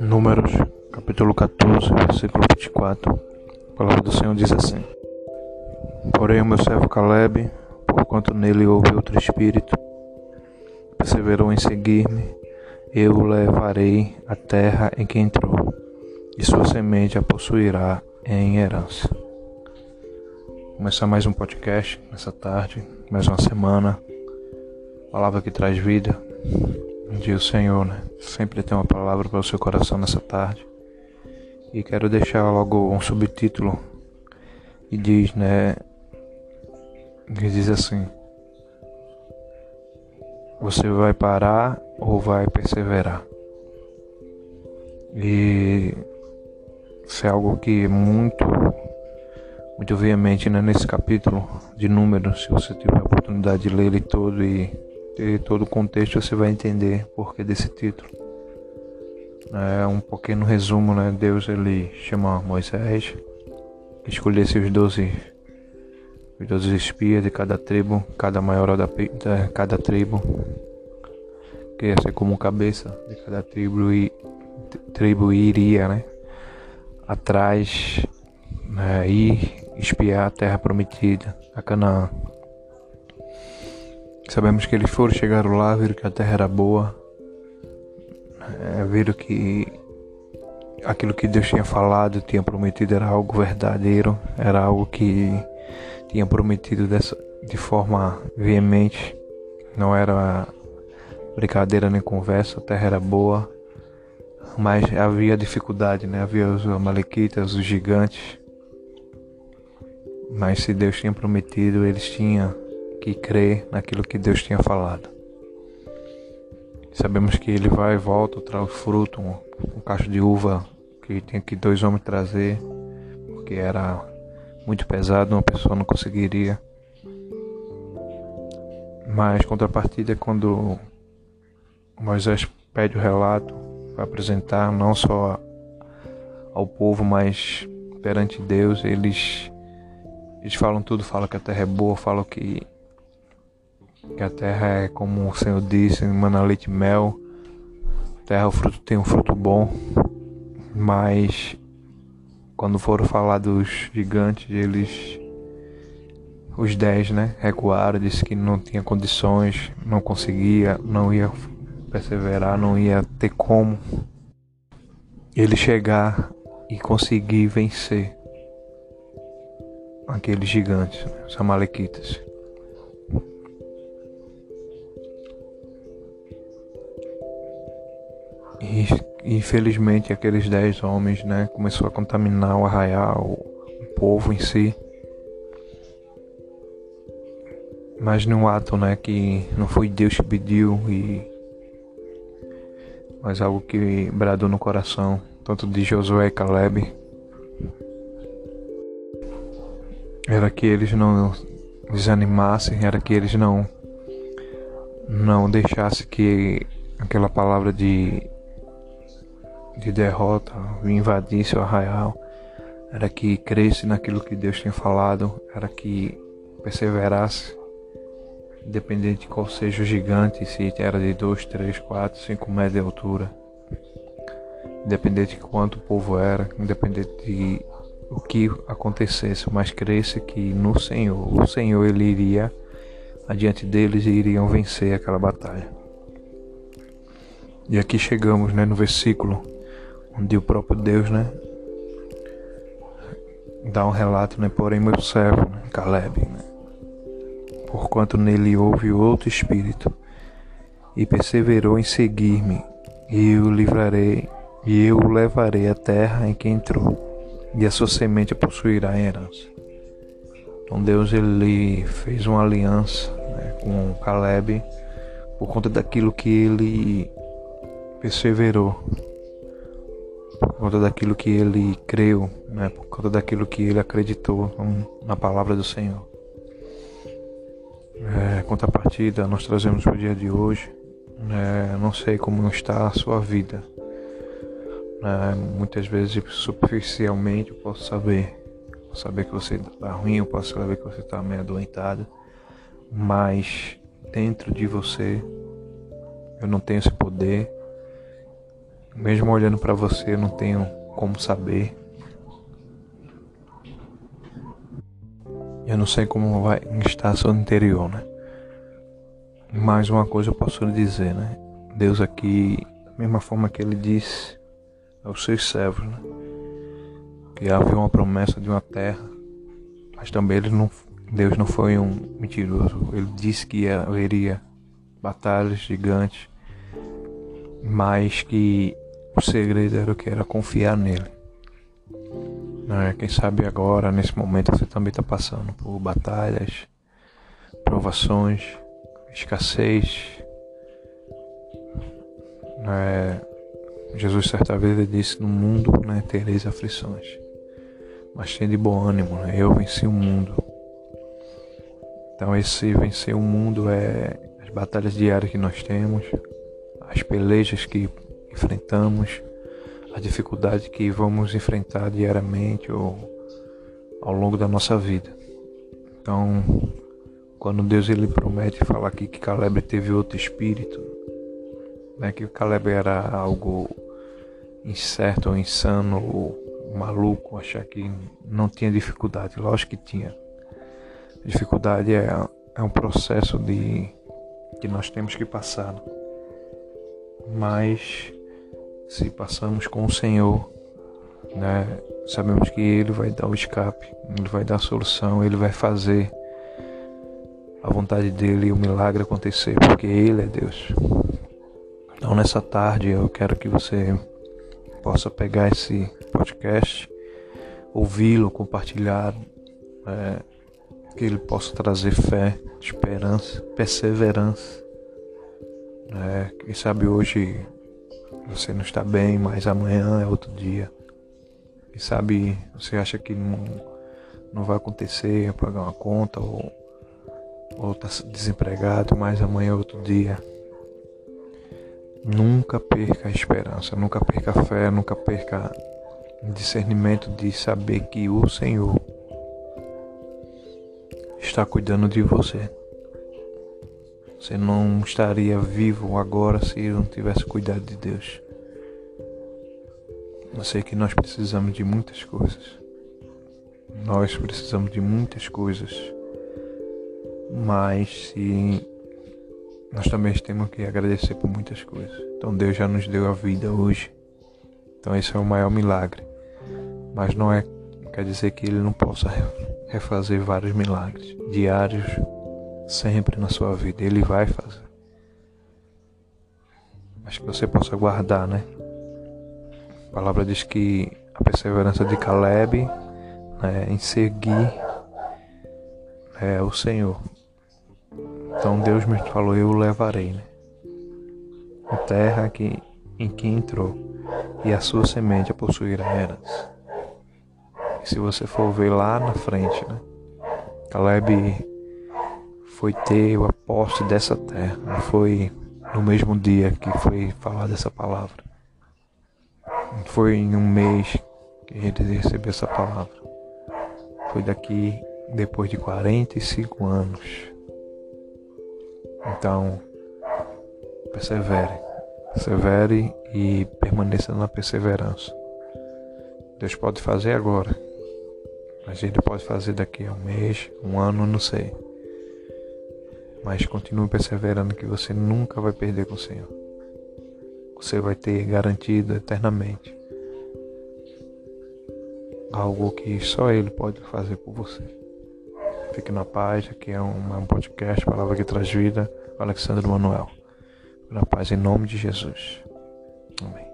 Números, capítulo 14, versículo 24. A palavra do Senhor diz assim: Porém, o meu servo Caleb, porquanto nele houve outro espírito, perseverou em seguir-me, eu o levarei à terra em que entrou, e sua semente a possuirá em herança. Começar mais um podcast nessa tarde, mais uma semana. Palavra que traz vida, dia o Senhor, né? Sempre tem uma palavra para o seu coração nessa tarde. E quero deixar logo um subtítulo e diz, né? Que diz assim: Você vai parar ou vai perseverar? E isso é algo que é muito, muito veemente né, nesse capítulo de números. Se você tiver a oportunidade de ler ele todo e ter todo o contexto, você vai entender por que desse título. É um pequeno resumo, né? Deus ele chama Moisés escolhesse os doze os doze espias de cada tribo, cada maior da, de cada tribo, que ia ser como cabeça de cada tribo e tribo iria, né? Atrás né, e espiar a terra prometida, a Canaã. Sabemos que eles foram, chegaram lá, viram que a terra era boa, é, viram que aquilo que Deus tinha falado, tinha prometido era algo verdadeiro, era algo que tinha prometido dessa, de forma veemente, não era brincadeira nem conversa, a terra era boa, mas havia dificuldade, né? Havia os amalequitas, os gigantes. Mas se Deus tinha prometido, eles tinham que crê naquilo que Deus tinha falado. Sabemos que ele vai e volta, traz fruto, um, um cacho de uva que tem que dois homens trazer, porque era muito pesado, uma pessoa não conseguiria. Mas contrapartida é quando Moisés pede o relato para apresentar não só ao povo, mas perante Deus, eles eles falam tudo, falam que a terra é boa, falam que que a terra é como o Senhor disse, mana leite mel. Terra o fruto tem um fruto bom, mas quando foram falar dos gigantes, eles os dez, né, recuaram, disse que não tinha condições, não conseguia, não ia perseverar, não ia ter como ele chegar e conseguir vencer aqueles gigantes, os amalequitas. Infelizmente aqueles dez homens, né, começou a contaminar o arraial, o povo em si. Mas num ato, né, que não foi Deus que pediu e mas algo que bradou no coração, tanto de Josué e Caleb, era que eles não desanimassem, era que eles não não deixassem que aquela palavra de de derrota invadisse o arraial, era que cresce naquilo que Deus tinha falado, era que perseverasse, independente de qual seja o gigante, se era de 2, 3, 4, 5 metros de altura, independente de quanto o povo era, independente de o que acontecesse, mas cresce que no Senhor, o Senhor ele iria adiante deles e iriam vencer aquela batalha. E aqui chegamos né, no versículo onde o próprio Deus, né, dá um relato, né, porém meu servo, né, Caleb, né, porquanto nele houve outro espírito, e perseverou em seguir-me, e eu o livrarei, e eu o levarei à terra em que entrou, e a sua semente possuirá em herança. Então Deus ele fez uma aliança né, com Caleb por conta daquilo que ele perseverou por conta daquilo que ele creu, né? por conta daquilo que ele acreditou na palavra do Senhor. É, contrapartida, nós trazemos para o dia de hoje. É, não sei como está a sua vida. É, muitas vezes, superficialmente, eu posso saber. Posso saber que você está ruim, eu posso saber que você está meio adoentado. Mas dentro de você, eu não tenho esse poder Mesmo olhando para você, eu não tenho como saber. Eu não sei como vai estar seu interior, né? Mas uma coisa eu posso lhe dizer, né? Deus aqui, da mesma forma que ele disse aos seus servos, né? Que havia uma promessa de uma terra, mas também ele não, Deus não foi um mentiroso. Ele disse que haveria batalhas gigantes, mas que o segredo era o que era confiar nele. Né? Quem sabe agora, nesse momento, você também está passando por batalhas, provações, escassez. Né? Jesus certa vez disse, no mundo né, tereis aflições, mas tem de bom ânimo, né? eu venci o mundo. Então esse vencer o mundo é as batalhas diárias que nós temos, as pelejas que enfrentamos, a dificuldade que vamos enfrentar diariamente ou ao longo da nossa vida. Então, quando Deus ele promete falar aqui que Caleb teve outro espírito, né, que Caleb era algo incerto ou insano ou maluco, achar que não tinha dificuldade, lógico que tinha. Dificuldade é, é um processo de que nós temos que passar. Mas se passamos com o Senhor, né, sabemos que Ele vai dar o escape, Ele vai dar a solução, Ele vai fazer a vontade dele e o milagre acontecer, porque Ele é Deus. Então, nessa tarde, eu quero que você possa pegar esse podcast, ouvi-lo, compartilhar, é, que ele possa trazer fé, esperança, perseverança. É, quem sabe hoje você não está bem, mas amanhã é outro dia. E sabe, você acha que não, não vai acontecer, pagar uma conta ou ou está desempregado, mas amanhã é outro dia. Nunca perca a esperança, nunca perca a fé, nunca perca o discernimento de saber que o Senhor está cuidando de você. Você não estaria vivo agora se não tivesse cuidado de Deus. Eu sei que nós precisamos de muitas coisas. Nós precisamos de muitas coisas. Mas se nós também temos que agradecer por muitas coisas. Então Deus já nos deu a vida hoje. Então esse é o maior milagre. Mas não é quer dizer que ele não possa refazer vários milagres diários sempre na sua vida. Ele vai fazer. Mas que você possa guardar, né? A palavra diz que a perseverança de Caleb né, em seguir é, o Senhor. Então Deus me falou, eu o levarei, né? A terra que, em que entrou, e a sua semente a possuirá eras. E se você for ver lá na frente, né? Caleb foi ter o aposto dessa terra. Não foi no mesmo dia que foi falada essa palavra. Não foi em um mês que ele recebeu essa palavra. Foi daqui depois de 45 anos. Então, persevere. Persevere e permaneça na perseverança. Deus pode fazer agora. Mas Ele pode fazer daqui a um mês, um ano, não sei. Mas continue perseverando que você nunca vai perder com o Senhor. Você vai ter garantido eternamente algo que só Ele pode fazer por você. Fique na paz, aqui é um, um podcast, palavra que traz vida, Alexandre Manuel. Na paz em nome de Jesus. Amém.